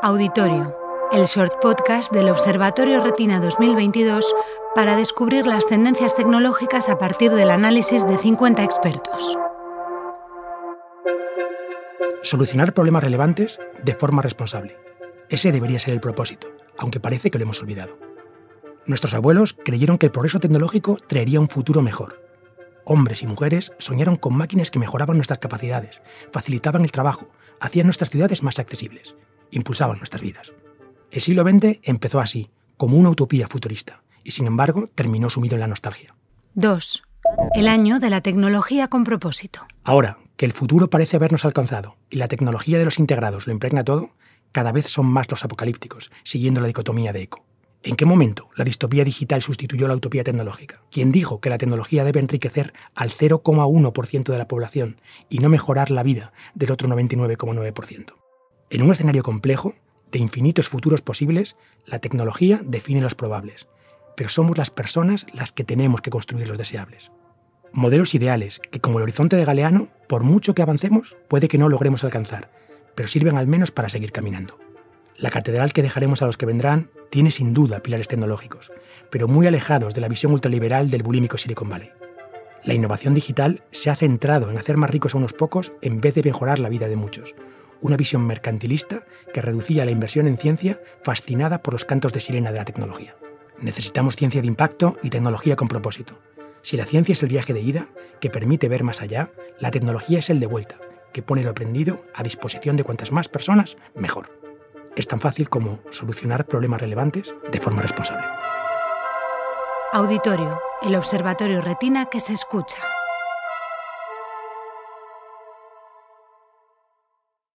Auditorio, el short podcast del Observatorio Retina 2022 para descubrir las tendencias tecnológicas a partir del análisis de 50 expertos. Solucionar problemas relevantes de forma responsable. Ese debería ser el propósito, aunque parece que lo hemos olvidado. Nuestros abuelos creyeron que el progreso tecnológico traería un futuro mejor. Hombres y mujeres soñaron con máquinas que mejoraban nuestras capacidades, facilitaban el trabajo, hacían nuestras ciudades más accesibles impulsaban nuestras vidas. El siglo XX empezó así, como una utopía futurista, y sin embargo terminó sumido en la nostalgia. 2. El año de la tecnología con propósito. Ahora que el futuro parece habernos alcanzado y la tecnología de los integrados lo impregna todo, cada vez son más los apocalípticos, siguiendo la dicotomía de eco. ¿En qué momento la distopía digital sustituyó la utopía tecnológica? ¿Quién dijo que la tecnología debe enriquecer al 0,1% de la población y no mejorar la vida del otro 99,9%? En un escenario complejo, de infinitos futuros posibles, la tecnología define los probables, pero somos las personas las que tenemos que construir los deseables. Modelos ideales que, como el horizonte de Galeano, por mucho que avancemos, puede que no logremos alcanzar, pero sirven al menos para seguir caminando. La catedral que dejaremos a los que vendrán tiene sin duda pilares tecnológicos, pero muy alejados de la visión ultraliberal del bulímico Silicon Valley. La innovación digital se ha centrado en hacer más ricos a unos pocos en vez de mejorar la vida de muchos, una visión mercantilista que reducía la inversión en ciencia fascinada por los cantos de sirena de la tecnología. Necesitamos ciencia de impacto y tecnología con propósito. Si la ciencia es el viaje de ida, que permite ver más allá, la tecnología es el de vuelta, que pone lo aprendido a disposición de cuantas más personas, mejor. Es tan fácil como solucionar problemas relevantes de forma responsable. Auditorio, el Observatorio Retina que se escucha.